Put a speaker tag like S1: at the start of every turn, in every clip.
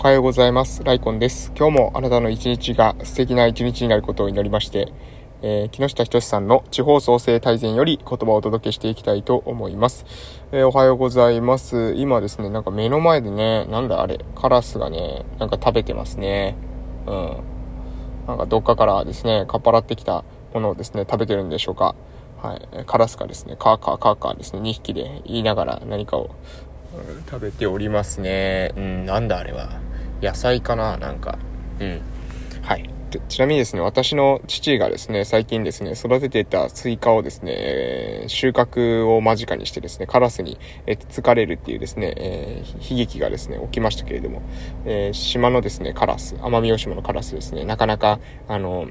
S1: おはようございます。ライコンです。今日もあなたの一日が素敵な一日になることを祈りまして、えー、木下仁さんの地方創生大全より言葉をお届けしていきたいと思います。えー、おはようございます。今ですね、なんか目の前でね、なんだあれ、カラスがね、なんか食べてますね。うん。なんかどっかからですね、かっぱらってきたものをですね、食べてるんでしょうか。はい。カラスがですね、カーカーカーカーですね、2匹で言いながら何かを、うん、食べておりますね。うん、なんだあれは。野菜かななんか。うん。はい。ちなみにですね、私の父がですね、最近ですね、育てていたスイカをですね、収穫を間近にしてですね、カラスにつつかれるっていうですね、えー、悲劇がですね、起きましたけれども、えー、島のですね、カラス、奄美大島のカラスですね、なかなか、あの、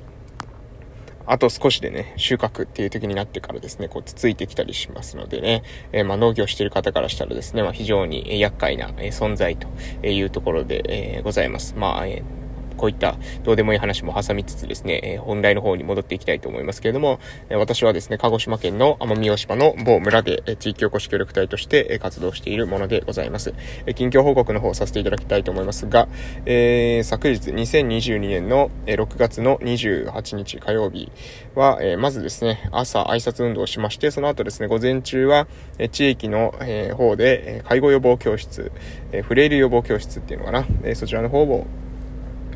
S1: あと少しでね、収穫っていう時になってからですね、こう、つついてきたりしますのでね、えー、まあ、農業してる方からしたらですね、まあ、非常に厄介な存在というところで、えー、ございます。まあ、えーこういったどうでもいい話も挟みつつですね、えー、本題の方に戻っていきたいと思いますけれども、えー、私はですね、鹿児島県の奄美大島の某村で、えー、地域おこし協力隊として、えー、活動しているものでございます。えー、近況報告の方させていただきたいと思いますが、えー、昨日2022年の、え、6月の28日火曜日は、えー、まずですね、朝挨拶運動をしまして、その後ですね、午前中は、えー、地域の、えー、方で、えー、介護予防教室、えー、フレイル予防教室っていうのかな、えー、そちらの方を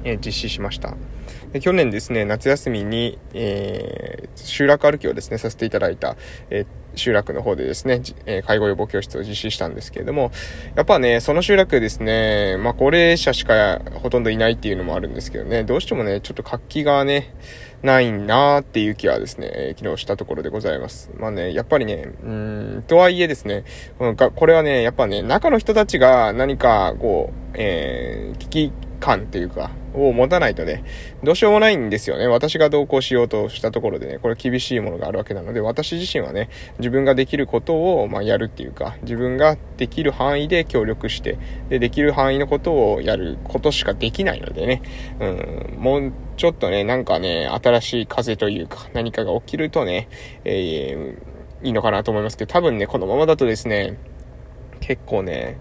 S1: え実施しました。で去年ですね、夏休みに、えー、集落歩きをですね、させていただいた、えー、集落の方でですね、え介護予防教室を実施したんですけれども、やっぱね、その集落ですね、まあ、高齢者しかほとんどいないっていうのもあるんですけどね、どうしてもね、ちょっと活気がね、ないなーっていう気はですねえ、昨日したところでございます。まあね、やっぱりね、うん、とはいえですね、これはね、やっぱね、中の人たちが何か、こう、えー、危機感っていうか、を持たないとね、どうしようもないんですよね。私が同行しようとしたところでね、これ厳しいものがあるわけなので、私自身はね、自分ができることを、まあ、やるっていうか、自分ができる範囲で協力して、で、できる範囲のことをやることしかできないのでね、うん、もうちょっとね、なんかね、新しい風というか、何かが起きるとね、えー、いいのかなと思いますけど、多分ね、このままだとですね、結構ね、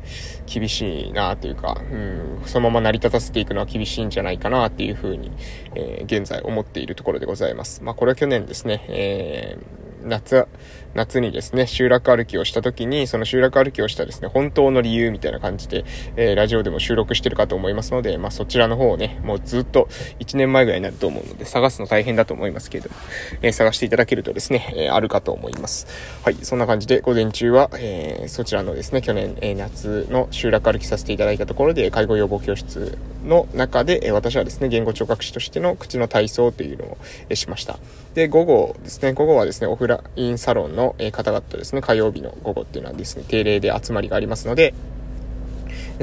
S1: 厳しいなというか、うん、そのまま成り立たせていくのは厳しいんじゃないかなっていうふうに、えー、現在思っているところでございます。まあこれは去年ですね、えー夏、夏にですね、集落歩きをした時に、その集落歩きをしたですね、本当の理由みたいな感じで、えー、ラジオでも収録してるかと思いますので、まあ、そちらの方をね、もうずっと1年前ぐらいになると思うので、探すの大変だと思いますけれども、えー、探していただけるとですね、えー、あるかと思います。はい、そんな感じで、午前中は、えそちらのですね、去年、え夏の集落歩きさせていただいたところで、介護予防教室の中で、え私はですね、言語聴覚士としての口の体操というのを、えしました。で、午後ですね、午後はですね、オフラインサロンのえ方々ですね、火曜日の午後っていうのはですね、定例で集まりがありますので、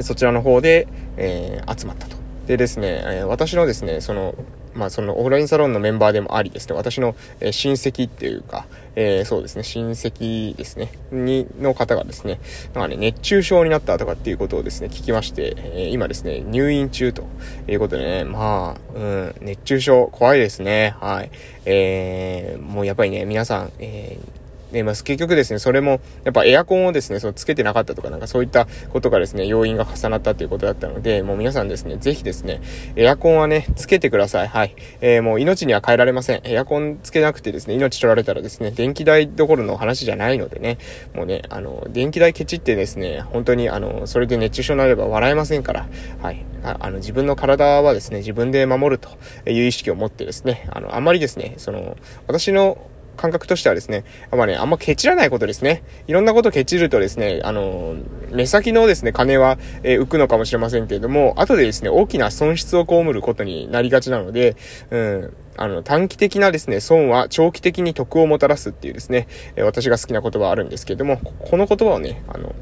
S1: そちらの方で、えー、集まったと。でですね、え私のですね、その、まあ、そのオフラインサロンのメンバーでもありですね、私の、え親戚っていうか、えー、そうですね、親戚ですね、に、の方がですね、なんかね、熱中症になったとかっていうことをですね、聞きまして、えー、今ですね、入院中ということでね、まあ、うん、熱中症怖いですね、はい。えー、もうやっぱりね、皆さん、えー、で、まあ、結局ですね、それも、やっぱエアコンをですね、そのつけてなかったとか、なんかそういったことがですね、要因が重なったということだったので、もう皆さんですね、ぜひですね、エアコンはね、つけてください。はい。えー、もう命には変えられません。エアコンつけなくてですね、命取られたらですね、電気代どころの話じゃないのでね、もうね、あの、電気代ケチってですね、本当にあの、それで熱中症になれば笑えませんから、はい。あの、自分の体はですね、自分で守るという意識を持ってですね、あの、あんまりですね、その、私の感覚としてはですね、まあね、あんまケチらないことですね。いろんなことケチるとですね、あの、目先のですね、金は、えー、浮くのかもしれませんけれども、後でですね、大きな損失を被ることになりがちなので、うん、あの、短期的なですね、損は長期的に得をもたらすっていうですね、えー、私が好きな言葉あるんですけれども、この言葉をね、あの、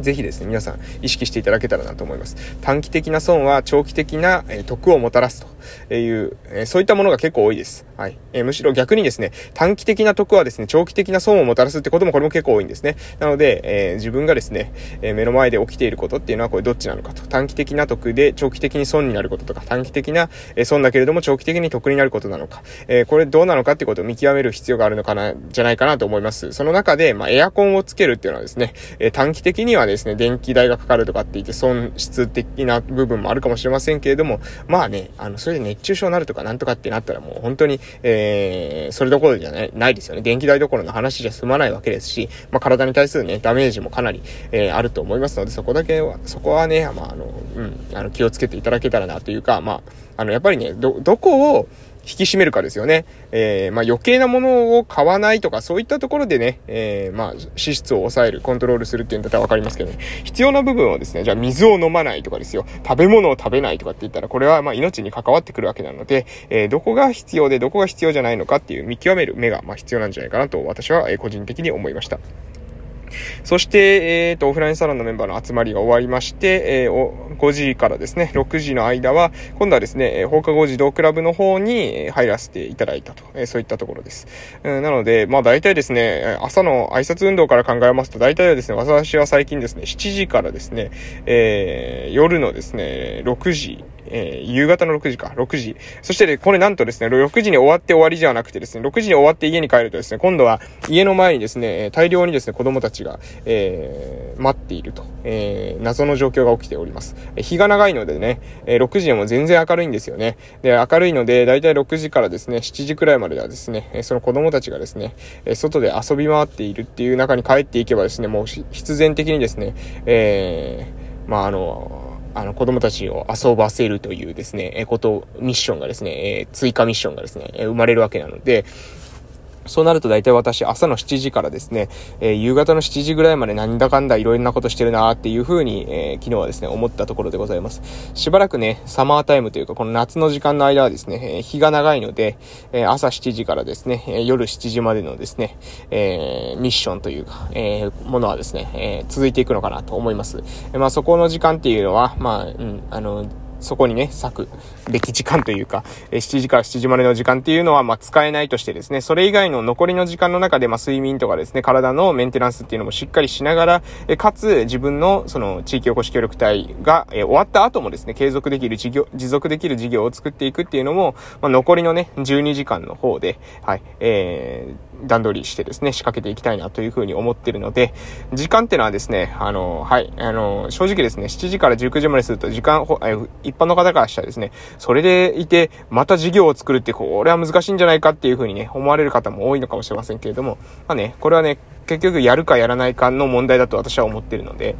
S1: ぜひですね、皆さん意識していただけたらなと思います。短期的な損は長期的な、得をもたらすという、そういったものが結構多いです。はい。えー、むしろ逆にですね、短期的な得はですね、長期的な損をもたらすってこともこれも結構多いんですね。なので、えー、自分がですね、えー、目の前で起きていることっていうのはこれどっちなのかと。短期的な得で長期的に損になることとか、短期的な、え損だけれども長期的に得になることなのか、えこれどうなのかってことを見極める必要があるのかな、じゃないかなと思います。その中で、まあ、エアコンをつけるっていうのはですね、え短期的にはですね、電気代がかかるとかって言って損失的な部分もあるかもしれませんけれども、まあね、あの、それで熱中症になるとかなんとかってなったらもう本当に、えー、それどころじゃない、ないですよね。電気代どころの話じゃ済まないわけですし、まあ、体に対するね、ダメージもかなり、えー、あると思いますので、そこだけは、そこはね、まあ、あの、うん、あの、気をつけていただけたらなというか、まあ、あの、やっぱりね、ど、どこを、引き締めるかですよね。えー、まあ、余計なものを買わないとか、そういったところでね、えー、まあ、支出を抑える、コントロールするっていうんだったらわかりますけどね。必要な部分をですね、じゃあ水を飲まないとかですよ。食べ物を食べないとかって言ったら、これはま、命に関わってくるわけなので、えー、どこが必要で、どこが必要じゃないのかっていう見極める目が、ま、必要なんじゃないかなと、私は、え個人的に思いました。そして、えっ、ー、と、オフラインサロンのメンバーの集まりが終わりまして、えー、5時からですね、6時の間は、今度はですね、放課後児童クラブの方に入らせていただいたと、えー、そういったところです。うん、なので、まあ大体ですね、朝の挨拶運動から考えますと、大体はですね、私は最近ですね、7時からですね、えー、夜のですね、6時、えー、夕方の6時か、6時。そして、ね、これなんとですね、6時に終わって終わりじゃなくてですね、6時に終わって家に帰るとですね、今度は家の前にですね、大量にですね、子供たちが、えー、待っていると、えー、謎の状況が起きております。日が長いのでね、え、6時でも全然明るいんですよね。で、明るいので、だいたい6時からですね、7時くらいまではですね、その子供たちがですね、外で遊び回っているっていう中に帰っていけばですね、もう必然的にですね、え、まあ、あの、あの、子供たちを遊ばせるというですね、えこと、ミッションがですね、え追加ミッションがですね、え生まれるわけなので、そうなると大体私朝の7時からですね、えー、夕方の7時ぐらいまでなんだかんだいろんなことしてるなーっていう風に、えー、昨日はですね、思ったところでございます。しばらくね、サマータイムというかこの夏の時間の間はですね、えー、日が長いので、え朝7時からですね、え夜7時までのですね、えーミッションというか、えものはですね、え続いていくのかなと思います。えまあそこの時間っていうのは、まあ、うん、あの、そこにね、割くべき時間というか、え7時から7時までの時間っていうのは、ま、使えないとしてですね、それ以外の残りの時間の中で、ま、睡眠とかですね、体のメンテナンスっていうのもしっかりしながら、かつ、自分の、その、地域おこし協力隊が、終わった後もですね、継続できる事業、持続できる事業を作っていくっていうのも、ま、残りのね、12時間の方で、はい、えー、段取りしてですね、仕掛けていきたいなというふうに思ってるので、時間ってのはですね、あの、はい、あの、正直ですね、7時から19時まですると時間、一般の方からしたらですね、それでいて、また事業を作るって、これは難しいんじゃないかっていうふうにね、思われる方も多いのかもしれませんけれども、まあね、これはね、結局やるかやらないかの問題だと私は思ってるので、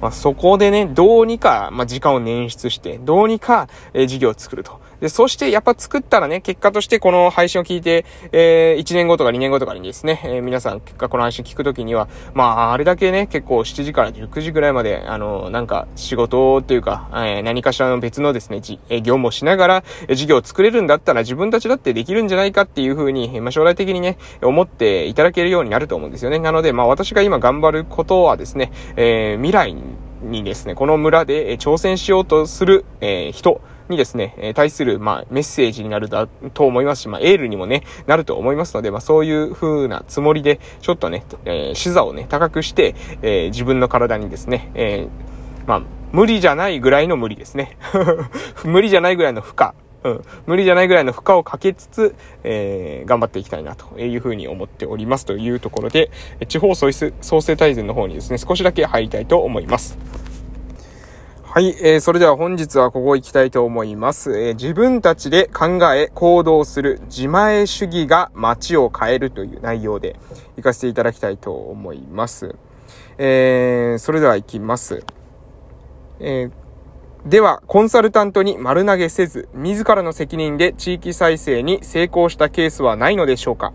S1: まあ、そこでね、どうにか、まあ、時間を捻出して、どうにか、えー、事業を作ると。で、そしてやっぱ作ったらね、結果としてこの配信を聞いて、えー、1年後とか2年後とかにですね、えー、皆さん結果この配信聞くときには、まあ、あれだけね、結構7時から19時ぐらいまで、あの、なんか仕事というか、えー、何かしらの別のですね、じ、えー、業務をしながら、えー、事業を作れるんだったら自分たちだってできるんじゃないかっていうふうに、まあ、将来的にね、思っていただけるようになると思うんですよね。なので、まあ、私が今頑張ることはですね、えー、未来にですね、この村で挑戦しようとする、えー、人、にですね、え対する、まあ、メッセージになるだと思いますし、まあ、エールにもね、なると思いますので、まあ、そういう風なつもりで、ちょっとね、えー、視座をね、高くして、えー、自分の体にですね、えー、まあ、無理じゃないぐらいの無理ですね。無理じゃないぐらいの負荷。うん。無理じゃないぐらいの負荷をかけつつ、えー、頑張っていきたいなというふうに思っておりますというところで、地方創生大全の方にですね、少しだけ入りたいと思います。はい、えー、それでは本日はここ行きたいと思います。えー、自分たちで考え、行動する自前主義が街を変えるという内容で行かせていただきたいと思います。えー、それでは行きます。えー、では、コンサルタントに丸投げせず、自らの責任で地域再生に成功したケースはないのでしょうか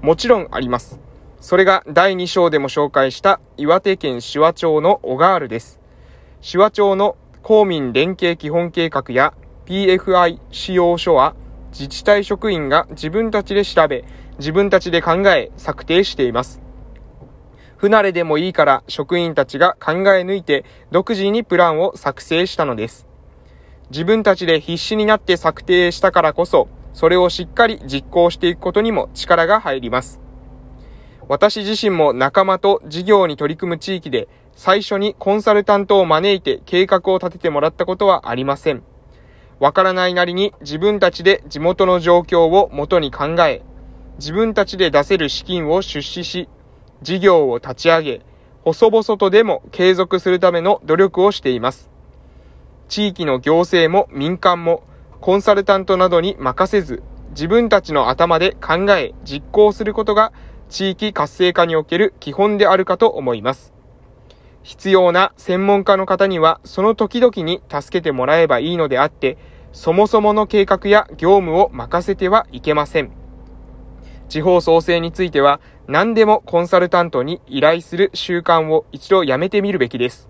S1: もちろんあります。それが第2章でも紹介した岩手県紫波町の小ガールです。紫波町の公民連携基本計画や PFI 使用書は自治体職員が自分たちで調べ、自分たちで考え、策定しています。不慣れでもいいから職員たちが考え抜いて独自にプランを作成したのです。自分たちで必死になって策定したからこそ、それをしっかり実行していくことにも力が入ります。私自身も仲間と事業に取り組む地域で最初にコンサルタントを招いて計画を立ててもらったことはありません。わからないなりに自分たちで地元の状況を元に考え、自分たちで出せる資金を出資し、事業を立ち上げ、細々とでも継続するための努力をしています。地域の行政も民間もコンサルタントなどに任せず、自分たちの頭で考え、実行することが地域活性化における基本であるかと思います。必要な専門家の方にはその時々に助けてもらえばいいのであって、そもそもの計画や業務を任せてはいけません。地方創生については何でもコンサルタントに依頼する習慣を一度やめてみるべきです。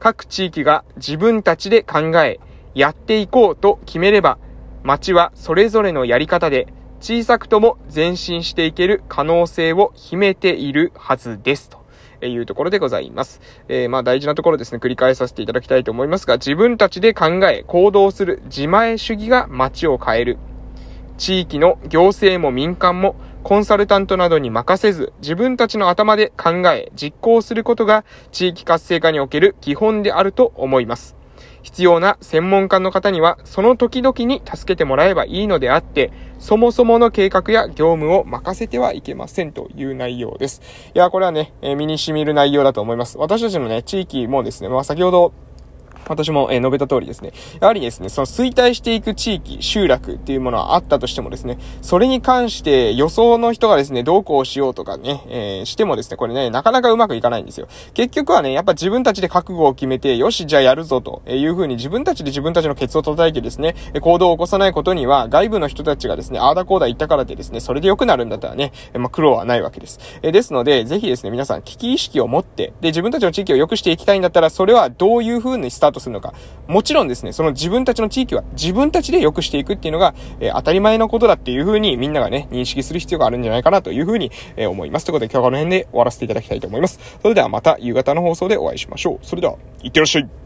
S1: 各地域が自分たちで考え、やっていこうと決めれば、町はそれぞれのやり方で小さくとも前進していける可能性を秘めているはずです。とえいうところでございます。えー、まあ大事なところですね、繰り返させていただきたいと思いますが、自分たちで考え、行動する自前主義が街を変える。地域の行政も民間もコンサルタントなどに任せず、自分たちの頭で考え、実行することが地域活性化における基本であると思います。必要な専門家の方には、その時々に助けてもらえばいいのであって、そもそもの計画や業務を任せてはいけませんという内容です。いや、これはね、え、身に染みる内容だと思います。私たちのね、地域もですね、まあ先ほど私も、え述べた通りですね。やはりですね、その衰退していく地域、集落っていうものはあったとしてもですね、それに関して予想の人がですね、どうこうしようとかね、えー、してもですね、これね、なかなかうまくいかないんですよ。結局はね、やっぱ自分たちで覚悟を決めて、よし、じゃあやるぞというふうに自分たちで自分たちのケツを叩いてですね、行動を起こさないことには、外部の人たちがですね、ああだこうだ言ったからでですね、それで良くなるんだったらね、まあ、苦労はないわけです。えですので、ぜひですね、皆さん危機意識を持って、で、自分たちの地域を良くしていきたいんだったら、それはどういうふうにスタートするのか。もちろんですね、その自分たちの地域は自分たちで良くしていくっていうのが、えー、当たり前のことだっていうふうにみんながね、認識する必要があるんじゃないかなというふうに、えー、思います。ということで今日はこの辺で終わらせていただきたいと思います。それではまた夕方の放送でお会いしましょう。それでは、いってらっしゃい。